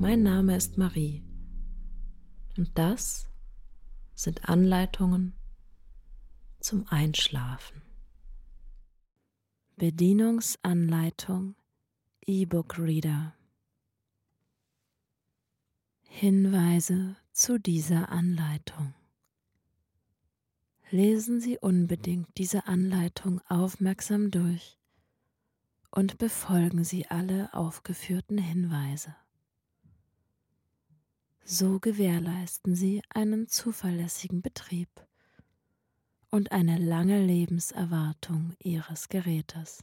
Mein Name ist Marie und das sind Anleitungen zum Einschlafen. Bedienungsanleitung E-Book Reader Hinweise zu dieser Anleitung. Lesen Sie unbedingt diese Anleitung aufmerksam durch und befolgen Sie alle aufgeführten Hinweise. So gewährleisten Sie einen zuverlässigen Betrieb und eine lange Lebenserwartung Ihres Gerätes.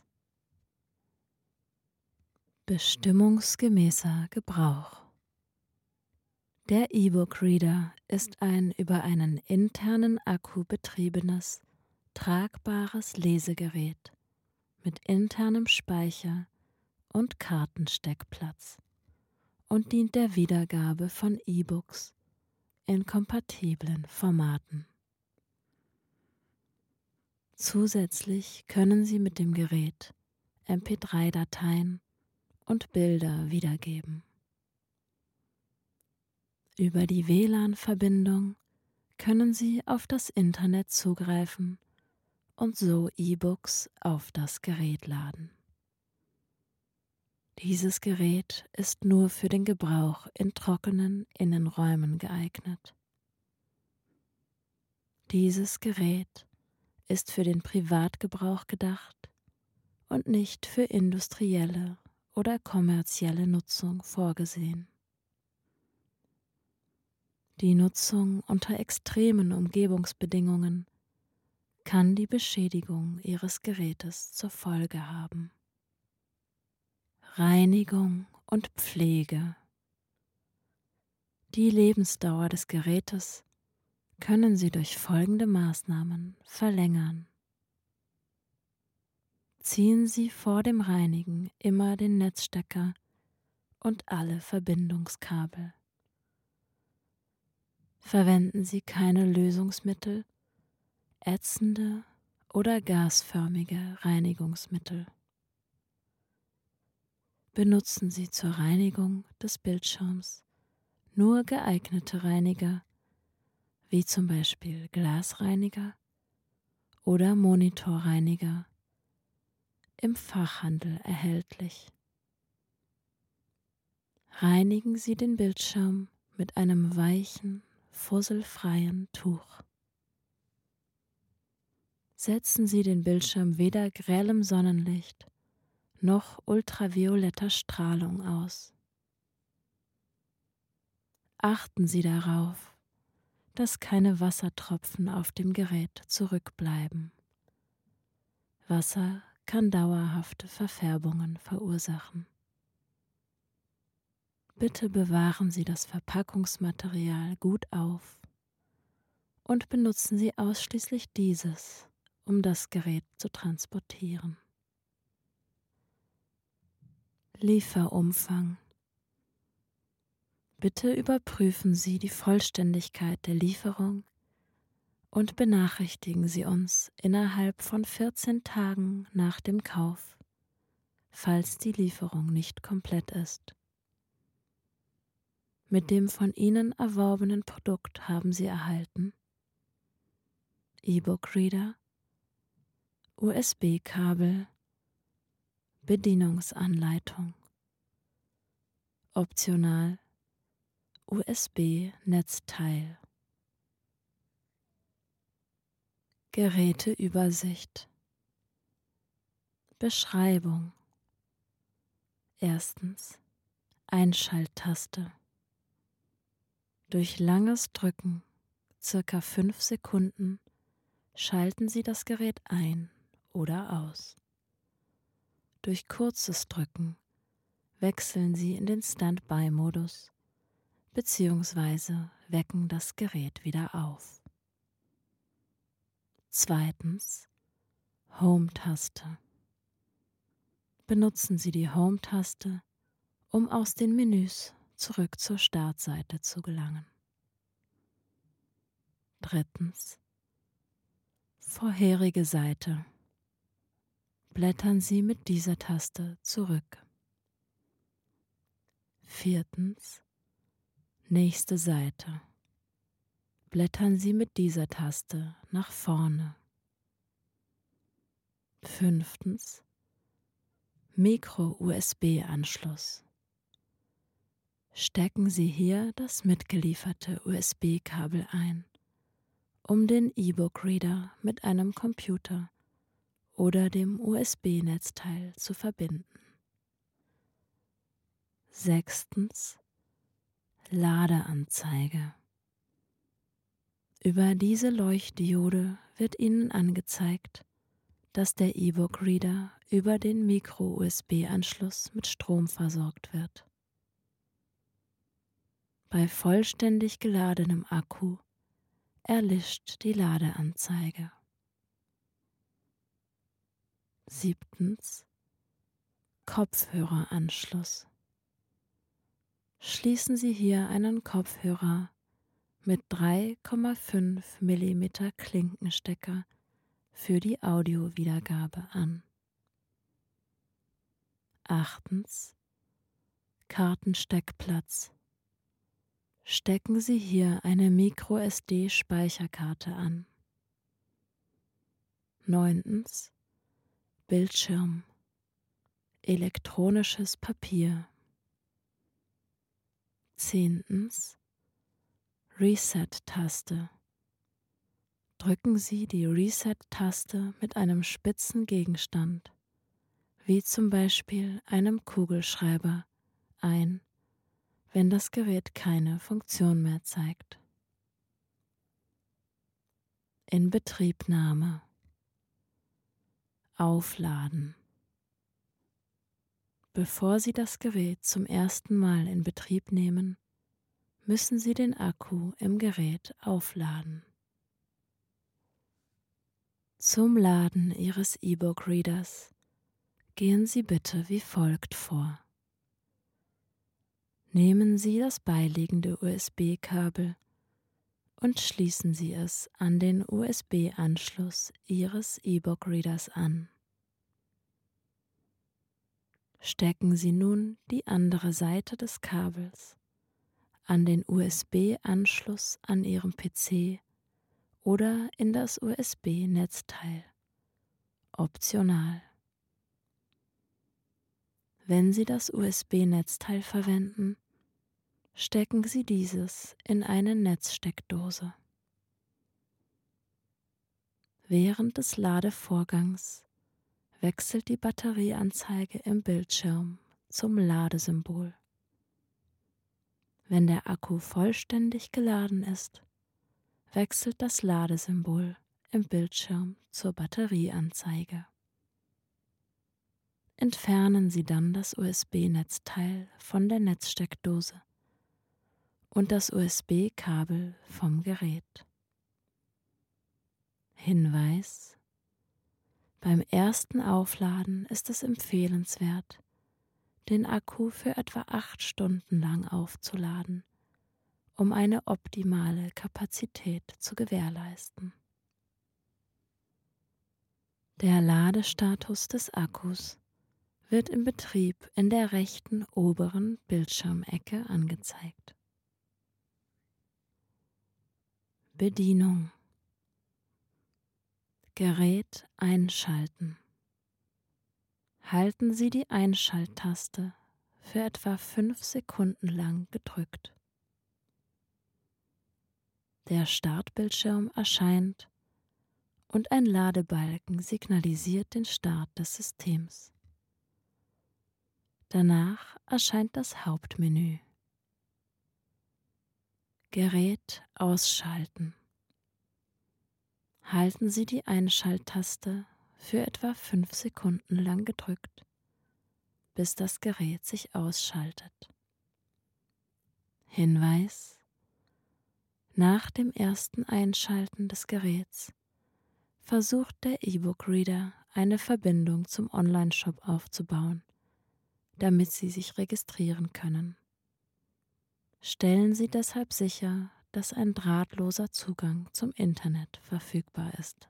Bestimmungsgemäßer Gebrauch der E-Book Reader ist ein über einen internen Akku betriebenes, tragbares Lesegerät mit internem Speicher und Kartensteckplatz und dient der Wiedergabe von E-Books in kompatiblen Formaten. Zusätzlich können Sie mit dem Gerät MP3-Dateien und Bilder wiedergeben. Über die WLAN-Verbindung können Sie auf das Internet zugreifen und so E-Books auf das Gerät laden. Dieses Gerät ist nur für den Gebrauch in trockenen Innenräumen geeignet. Dieses Gerät ist für den Privatgebrauch gedacht und nicht für industrielle oder kommerzielle Nutzung vorgesehen. Die Nutzung unter extremen Umgebungsbedingungen kann die Beschädigung Ihres Gerätes zur Folge haben. Reinigung und Pflege. Die Lebensdauer des Gerätes können Sie durch folgende Maßnahmen verlängern. Ziehen Sie vor dem Reinigen immer den Netzstecker und alle Verbindungskabel. Verwenden Sie keine Lösungsmittel, ätzende oder gasförmige Reinigungsmittel. Benutzen Sie zur Reinigung des Bildschirms nur geeignete Reiniger, wie zum Beispiel Glasreiniger oder Monitorreiniger, im Fachhandel erhältlich. Reinigen Sie den Bildschirm mit einem weichen, fusselfreien Tuch. Setzen Sie den Bildschirm weder grellem Sonnenlicht noch ultravioletter Strahlung aus. Achten Sie darauf, dass keine Wassertropfen auf dem Gerät zurückbleiben. Wasser kann dauerhafte Verfärbungen verursachen. Bitte bewahren Sie das Verpackungsmaterial gut auf und benutzen Sie ausschließlich dieses, um das Gerät zu transportieren. Lieferumfang Bitte überprüfen Sie die Vollständigkeit der Lieferung und benachrichtigen Sie uns innerhalb von 14 Tagen nach dem Kauf, falls die Lieferung nicht komplett ist. Mit dem von Ihnen erworbenen Produkt haben Sie erhalten E-Book-Reader, USB-Kabel, Bedienungsanleitung, optional. USB-Netzteil. Geräteübersicht. Beschreibung. Erstens. Einschalttaste. Durch langes Drücken, circa fünf Sekunden, schalten Sie das Gerät ein oder aus. Durch kurzes Drücken wechseln Sie in den Standby-Modus, bzw. wecken das Gerät wieder auf. Zweitens Home-Taste. Benutzen Sie die Home-Taste, um aus den Menüs zurück zur Startseite zu gelangen. Drittens Vorherige Seite. Blättern Sie mit dieser Taste zurück. Viertens Nächste Seite. Blättern Sie mit dieser Taste nach vorne. Fünftens Micro-USB-Anschluss. Stecken Sie hier das mitgelieferte USB-Kabel ein, um den E-Book-Reader mit einem Computer oder dem USB-Netzteil zu verbinden. Sechstens Ladeanzeige. Über diese Leuchtdiode wird Ihnen angezeigt, dass der E-Book-Reader über den Micro-USB-Anschluss mit Strom versorgt wird. Bei vollständig geladenem Akku erlischt die Ladeanzeige. Siebtens Kopfhöreranschluss. Schließen Sie hier einen Kopfhörer mit 3,5 mm Klinkenstecker für die Audiowiedergabe an. Achtens Kartensteckplatz. Stecken Sie hier eine MicroSD-Speicherkarte an. Neuntens Bildschirm. Elektronisches Papier. Zehntens Reset-Taste. Drücken Sie die Reset-Taste mit einem spitzen Gegenstand, wie zum Beispiel einem Kugelschreiber, ein, wenn das Gerät keine Funktion mehr zeigt. Inbetriebnahme Aufladen Bevor Sie das Gerät zum ersten Mal in Betrieb nehmen, müssen Sie den Akku im Gerät aufladen. Zum Laden Ihres E-Book-Readers gehen Sie bitte wie folgt vor. Nehmen Sie das beiliegende USB-Kabel und schließen Sie es an den USB-Anschluss Ihres E-Book-Readers an. Stecken Sie nun die andere Seite des Kabels an den USB-Anschluss an Ihrem PC oder in das USB-Netzteil. Optional. Wenn Sie das USB-Netzteil verwenden, stecken Sie dieses in eine Netzsteckdose. Während des Ladevorgangs wechselt die Batterieanzeige im Bildschirm zum Ladesymbol. Wenn der Akku vollständig geladen ist, wechselt das Ladesymbol im Bildschirm zur Batterieanzeige. Entfernen Sie dann das USB-Netzteil von der Netzsteckdose und das USB-Kabel vom Gerät. Hinweis Beim ersten Aufladen ist es empfehlenswert, den Akku für etwa acht Stunden lang aufzuladen, um eine optimale Kapazität zu gewährleisten. Der Ladestatus des Akkus wird im Betrieb in der rechten oberen Bildschirmecke angezeigt. Bedienung Gerät einschalten halten Sie die Einschalttaste für etwa fünf Sekunden lang gedrückt. Der Startbildschirm erscheint und ein Ladebalken signalisiert den Start des Systems. Danach erscheint das Hauptmenü. Gerät ausschalten. Halten Sie die Einschalttaste für etwa fünf Sekunden lang gedrückt, bis das Gerät sich ausschaltet. Hinweis Nach dem ersten Einschalten des Geräts versucht der E-Book-Reader eine Verbindung zum Online-Shop aufzubauen, damit Sie sich registrieren können. Stellen Sie deshalb sicher, dass ein drahtloser Zugang zum Internet verfügbar ist.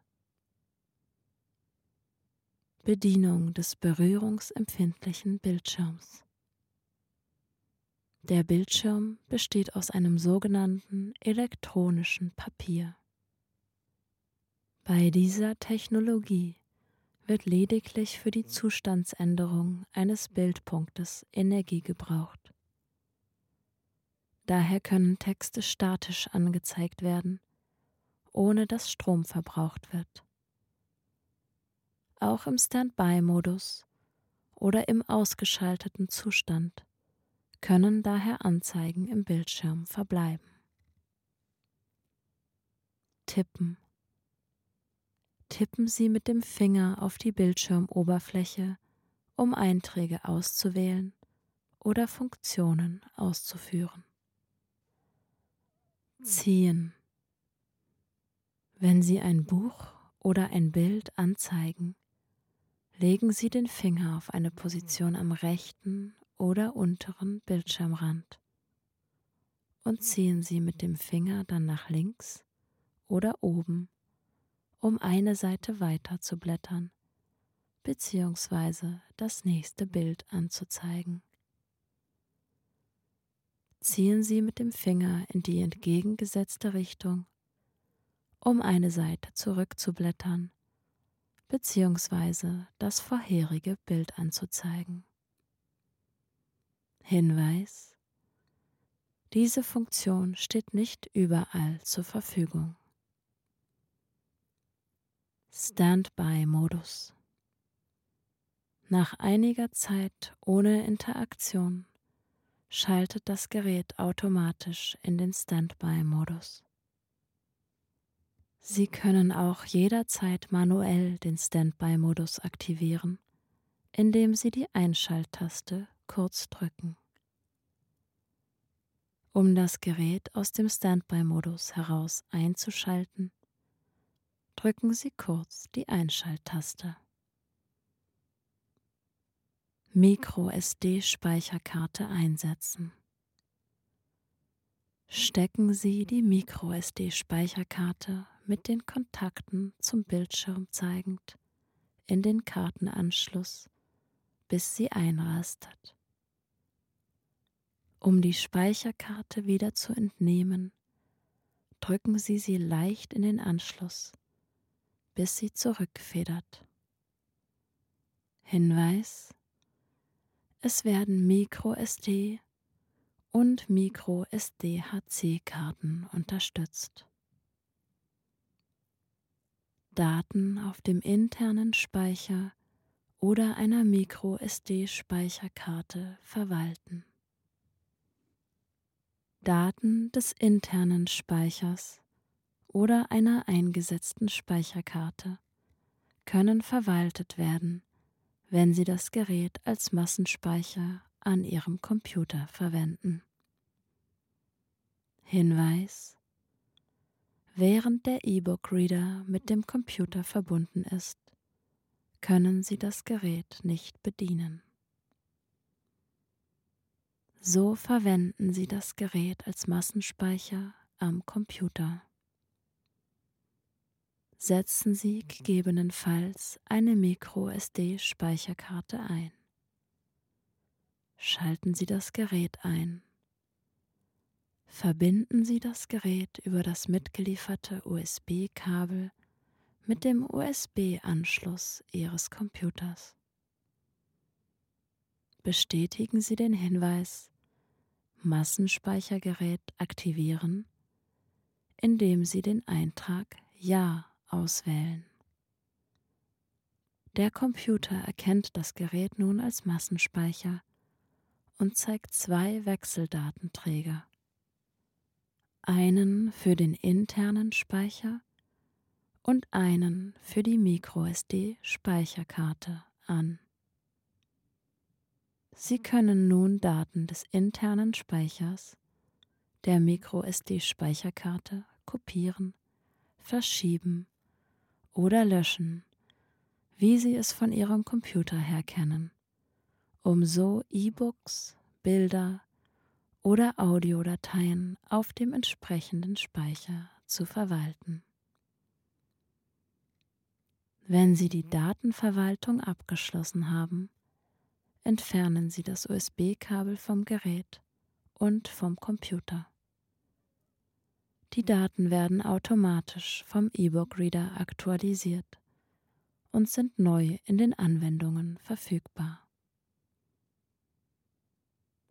Bedienung des berührungsempfindlichen Bildschirms. Der Bildschirm besteht aus einem sogenannten elektronischen Papier. Bei dieser Technologie wird lediglich für die Zustandsänderung eines Bildpunktes Energie gebraucht. Daher können Texte statisch angezeigt werden, ohne dass Strom verbraucht wird. Auch im Standby-Modus oder im ausgeschalteten Zustand können daher Anzeigen im Bildschirm verbleiben. Tippen tippen Sie mit dem Finger auf die Bildschirmoberfläche, um Einträge auszuwählen oder Funktionen auszuführen. Ziehen. Wenn Sie ein Buch oder ein Bild anzeigen, legen Sie den Finger auf eine Position am rechten oder unteren Bildschirmrand und ziehen Sie mit dem Finger dann nach links oder oben um eine Seite weiter zu blättern bzw. das nächste Bild anzuzeigen. Ziehen Sie mit dem Finger in die entgegengesetzte Richtung, um eine Seite zurückzublättern bzw. das vorherige Bild anzuzeigen. Hinweis diese Funktion steht nicht überall zur Verfügung. Standby-Modus. Nach einiger Zeit ohne Interaktion schaltet das Gerät automatisch in den Standby-Modus. Sie können auch jederzeit manuell den Standby-Modus aktivieren, indem Sie die Einschalttaste kurz drücken. Um das Gerät aus dem Standby-Modus heraus einzuschalten, drücken Sie kurz die Einschalttaste. MicroSD-Speicherkarte einsetzen. Stecken Sie die MicroSD-Speicherkarte mit den Kontakten zum Bildschirm zeigend in den Kartenanschluss, bis sie einrastet. Um die Speicherkarte wieder zu entnehmen, drücken Sie sie leicht in den Anschluss bis sie zurückfedert. Hinweis Es werden MicroSD und MicroSD-HC-Karten unterstützt. Daten auf dem internen Speicher oder einer MicroSD-Speicherkarte verwalten. Daten des internen Speichers oder einer eingesetzten Speicherkarte können verwaltet werden, wenn Sie das Gerät als Massenspeicher an Ihrem Computer verwenden. Hinweis Während der E-Book-Reader mit dem Computer verbunden ist, können Sie das Gerät nicht bedienen. So verwenden Sie das Gerät als Massenspeicher am Computer setzen Sie gegebenenfalls eine MicroSD-Speicherkarte ein. Schalten Sie das Gerät ein. Verbinden Sie das Gerät über das mitgelieferte USB-Kabel mit dem USB-Anschluss Ihres Computers. Bestätigen Sie den Hinweis Massenspeichergerät aktivieren, indem Sie den Eintrag Ja auswählen. Der Computer erkennt das Gerät nun als Massenspeicher und zeigt zwei Wechseldatenträger. Einen für den internen Speicher und einen für die MicroSD-Speicherkarte an. Sie können nun Daten des internen Speichers der MicroSD-Speicherkarte kopieren, verschieben oder löschen, wie Sie es von Ihrem Computer her kennen, um so E-Books, Bilder oder Audiodateien auf dem entsprechenden Speicher zu verwalten. Wenn Sie die Datenverwaltung abgeschlossen haben, entfernen Sie das USB-Kabel vom Gerät und vom Computer. Die Daten werden automatisch vom E-Book-Reader aktualisiert und sind neu in den Anwendungen verfügbar.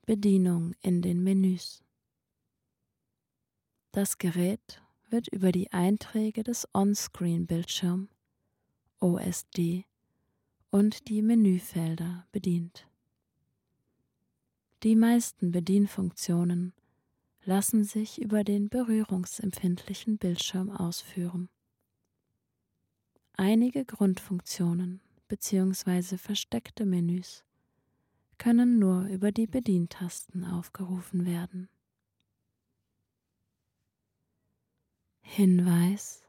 Bedienung in den Menüs. Das Gerät wird über die Einträge des On-Screen-Bildschirm OSD und die Menüfelder bedient. Die meisten Bedienfunktionen lassen sich über den berührungsempfindlichen Bildschirm ausführen. Einige Grundfunktionen bzw. versteckte Menüs können nur über die Bedientasten aufgerufen werden. Hinweis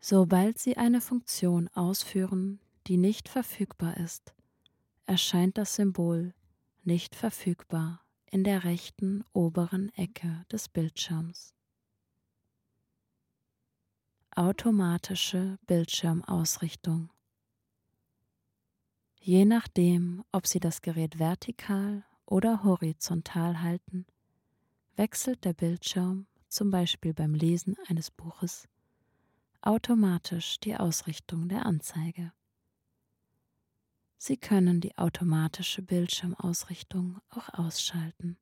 Sobald Sie eine Funktion ausführen, die nicht verfügbar ist, erscheint das Symbol nicht verfügbar in der rechten oberen Ecke des Bildschirms. Automatische Bildschirmausrichtung. Je nachdem, ob Sie das Gerät vertikal oder horizontal halten, wechselt der Bildschirm, zum Beispiel beim Lesen eines Buches, automatisch die Ausrichtung der Anzeige. Sie können die automatische Bildschirmausrichtung auch ausschalten.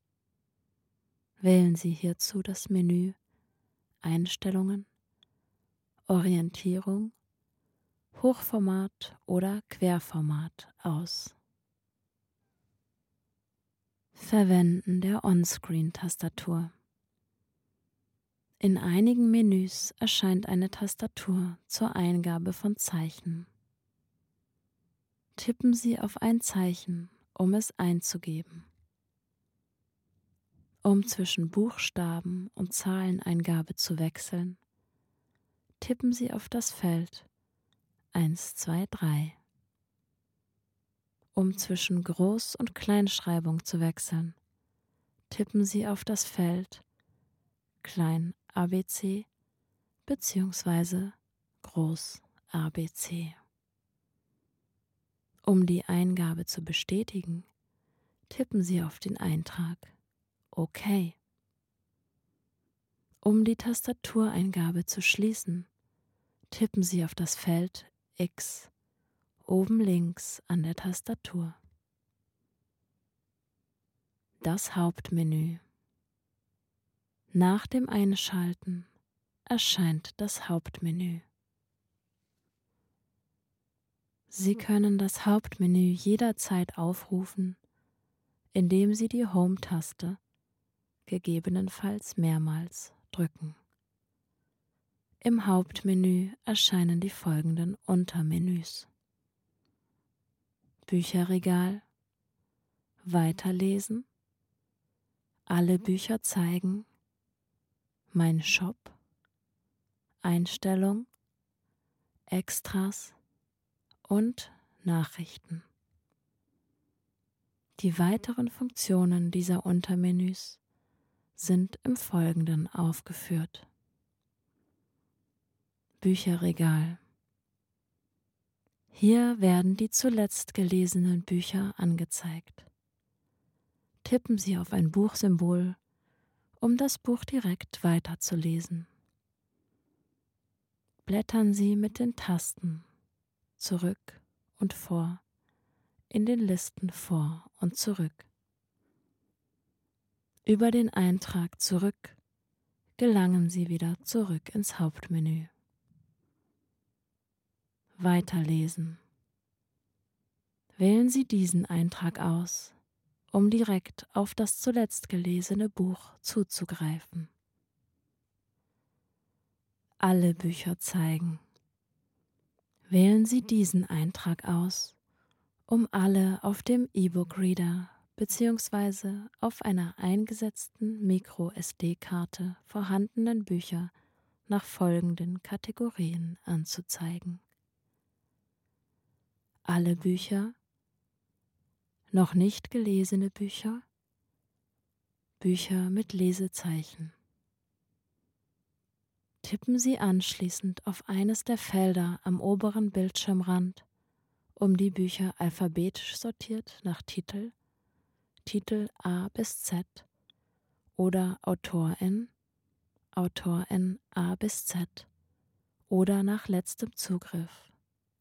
Wählen Sie hierzu das Menü Einstellungen, Orientierung, Hochformat oder Querformat aus. Verwenden der On-Screen-Tastatur. In einigen Menüs erscheint eine Tastatur zur Eingabe von Zeichen. Tippen Sie auf ein Zeichen, um es einzugeben. Um zwischen Buchstaben und Zahleneingabe zu wechseln, tippen Sie auf das Feld 1, 2, 3. Um zwischen Groß- und Kleinschreibung zu wechseln, tippen Sie auf das Feld Klein ABC bzw. Groß ABC. Um die Eingabe zu bestätigen, tippen Sie auf den Eintrag OK. Um die Tastatureingabe zu schließen, tippen Sie auf das Feld X oben links an der Tastatur. Das Hauptmenü nach dem Einschalten erscheint das Hauptmenü. Sie können das Hauptmenü jederzeit aufrufen, indem Sie die Home-Taste gegebenenfalls mehrmals drücken. Im Hauptmenü erscheinen die folgenden Untermenüs. Bücherregal, Weiterlesen, alle Bücher zeigen, mein Shop, Einstellung, Extras und Nachrichten. Die weiteren Funktionen dieser Untermenüs sind im Folgenden aufgeführt. Bücherregal. Hier werden die zuletzt gelesenen Bücher angezeigt. Tippen Sie auf ein Buchsymbol um das Buch direkt weiterzulesen. Blättern Sie mit den Tasten zurück und vor in den Listen vor und zurück. Über den Eintrag zurück gelangen Sie wieder zurück ins Hauptmenü. Weiterlesen. Wählen Sie diesen Eintrag aus um direkt auf das zuletzt gelesene Buch zuzugreifen. Alle Bücher zeigen. Wählen Sie diesen Eintrag aus, um alle auf dem E-Book-Reader bzw. auf einer eingesetzten Micro-SD-Karte vorhandenen Bücher nach folgenden Kategorien anzuzeigen. Alle Bücher, noch nicht gelesene Bücher, Bücher mit Lesezeichen. Tippen Sie anschließend auf eines der Felder am oberen Bildschirmrand, um die Bücher alphabetisch sortiert nach Titel, Titel A bis Z oder Autorin, Autorin A bis Z oder nach letztem Zugriff,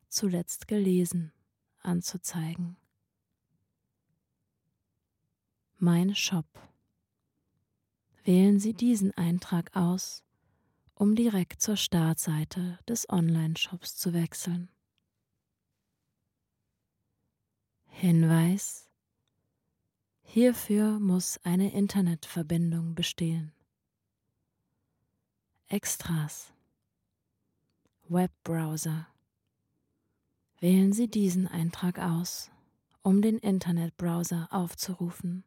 zuletzt gelesen, anzuzeigen. Mein Shop. Wählen Sie diesen Eintrag aus um direkt zur Startseite des Online-Shops zu wechseln. Hinweis Hierfür muss eine Internetverbindung bestehen. Extras Webbrowser Wählen Sie diesen Eintrag aus, um den Internetbrowser aufzurufen.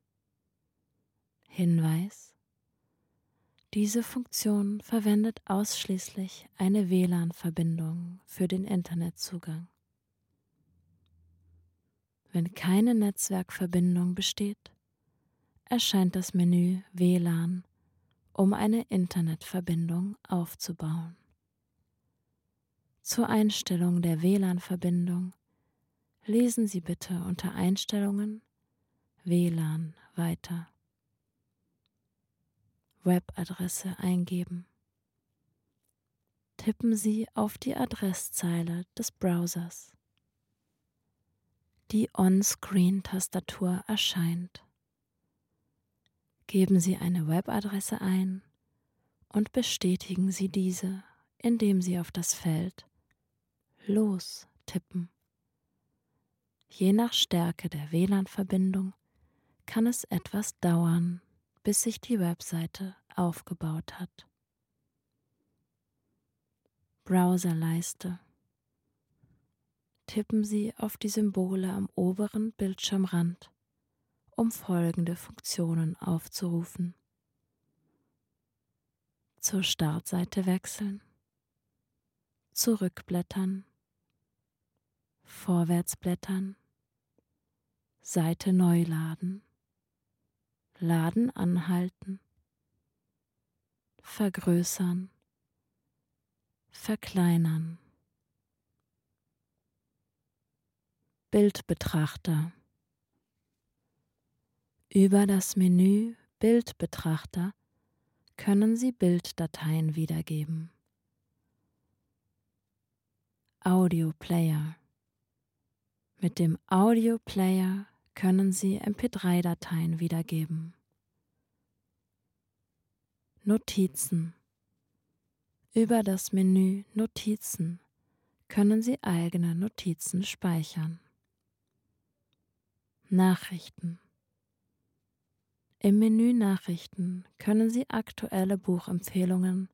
Hinweis diese Funktion verwendet ausschließlich eine WLAN-Verbindung für den Internetzugang. Wenn keine Netzwerkverbindung besteht, erscheint das Menü WLAN, um eine Internetverbindung aufzubauen. Zur Einstellung der WLAN-Verbindung lesen Sie bitte unter Einstellungen WLAN weiter. Webadresse eingeben. Tippen Sie auf die Adresszeile des Browsers. Die On-Screen-Tastatur erscheint. Geben Sie eine Webadresse ein und bestätigen Sie diese, indem Sie auf das Feld Los tippen. Je nach Stärke der WLAN-Verbindung kann es etwas dauern, bis sich die Webseite aufgebaut hat. Browserleiste. Tippen Sie auf die Symbole am oberen Bildschirmrand, um folgende Funktionen aufzurufen. Zur Startseite wechseln, zurückblättern, vorwärtsblättern, Seite neu laden Laden anhalten, vergrößern, verkleinern. Bildbetrachter. Über das Menü Bildbetrachter können Sie Bilddateien wiedergeben. Audioplayer. Mit dem Audioplayer können Sie MP3-Dateien wiedergeben. Notizen. Über das Menü Notizen können Sie eigene Notizen speichern. Nachrichten. Im Menü Nachrichten können Sie aktuelle Buchempfehlungen,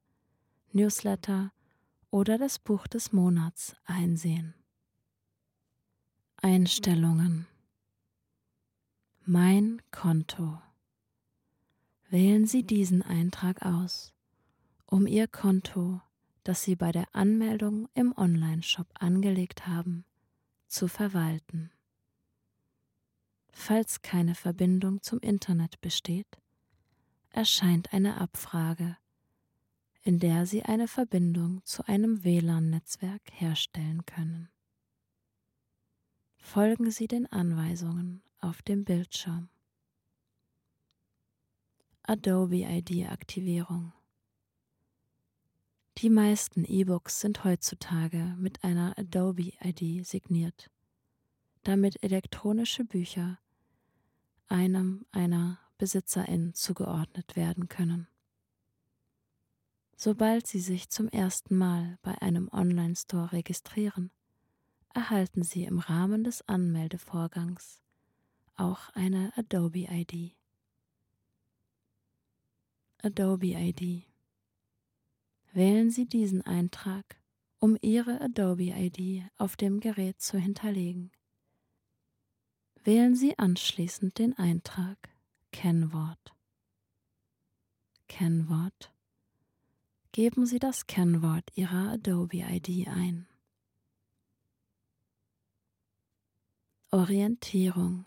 Newsletter oder das Buch des Monats einsehen. Einstellungen. Mein Konto. Wählen Sie diesen Eintrag aus, um Ihr Konto, das Sie bei der Anmeldung im Onlineshop angelegt haben, zu verwalten. Falls keine Verbindung zum Internet besteht, erscheint eine Abfrage, in der Sie eine Verbindung zu einem WLAN-Netzwerk herstellen können. Folgen Sie den Anweisungen auf dem Bildschirm. Adobe ID Aktivierung. Die meisten E-Books sind heutzutage mit einer Adobe ID signiert, damit elektronische Bücher einem einer Besitzerin zugeordnet werden können. Sobald Sie sich zum ersten Mal bei einem Online-Store registrieren, erhalten Sie im Rahmen des Anmeldevorgangs auch eine Adobe ID. Adobe ID. Wählen Sie diesen Eintrag, um Ihre Adobe ID auf dem Gerät zu hinterlegen. Wählen Sie anschließend den Eintrag Kennwort. Kennwort. Geben Sie das Kennwort Ihrer Adobe ID ein. Orientierung.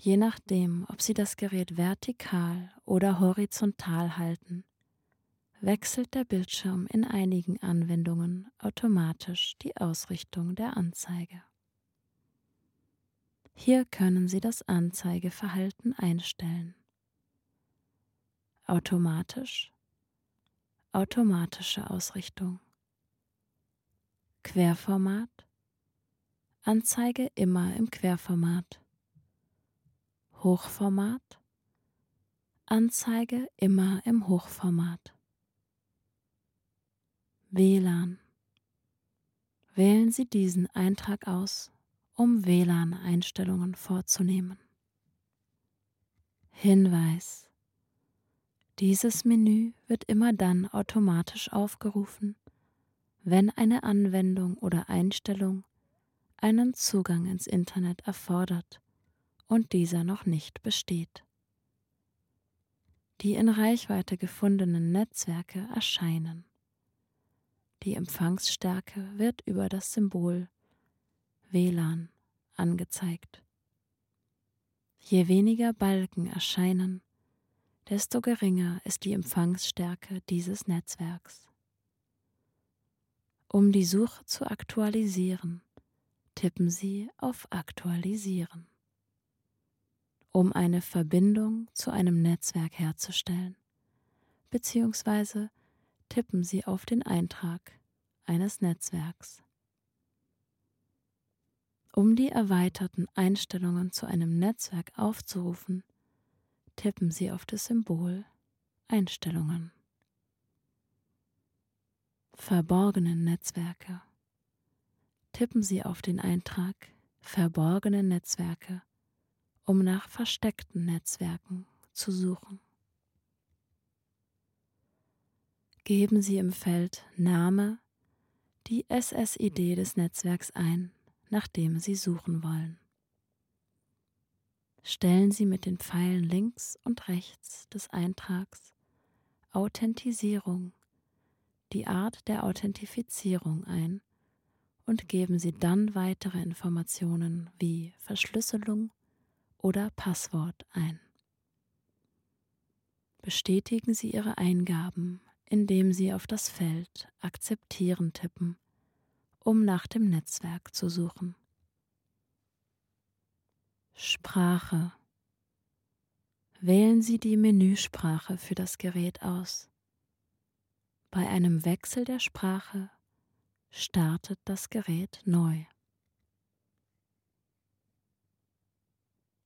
Je nachdem, ob Sie das Gerät vertikal oder horizontal halten, wechselt der Bildschirm in einigen Anwendungen automatisch die Ausrichtung der Anzeige. Hier können Sie das Anzeigeverhalten einstellen. Automatisch, automatische Ausrichtung, Querformat, Anzeige immer im Querformat, Hochformat, Anzeige immer im Hochformat. WLAN. Wählen Sie diesen Eintrag aus um WLAN-Einstellungen vorzunehmen. Hinweis. Dieses Menü wird immer dann automatisch aufgerufen, wenn eine Anwendung oder Einstellung einen Zugang ins Internet erfordert und dieser noch nicht besteht. Die in Reichweite gefundenen Netzwerke erscheinen. Die Empfangsstärke wird über das Symbol WLAN angezeigt. Je weniger Balken erscheinen, desto geringer ist die Empfangsstärke dieses Netzwerks. Um die Suche zu aktualisieren, tippen Sie auf Aktualisieren. Um eine Verbindung zu einem Netzwerk herzustellen, beziehungsweise tippen Sie auf den Eintrag eines Netzwerks. Um die erweiterten Einstellungen zu einem Netzwerk aufzurufen, tippen Sie auf das Symbol Einstellungen. Verborgene Netzwerke. Tippen Sie auf den Eintrag Verborgene Netzwerke, um nach versteckten Netzwerken zu suchen. Geben Sie im Feld Name die SSID des Netzwerks ein nach dem Sie suchen wollen. Stellen Sie mit den Pfeilen links und rechts des Eintrags Authentisierung die Art der Authentifizierung ein und geben Sie dann weitere Informationen wie Verschlüsselung oder Passwort ein. Bestätigen Sie Ihre Eingaben, indem Sie auf das Feld Akzeptieren tippen um nach dem Netzwerk zu suchen. Sprache. Wählen Sie die Menüsprache für das Gerät aus. Bei einem Wechsel der Sprache startet das Gerät neu.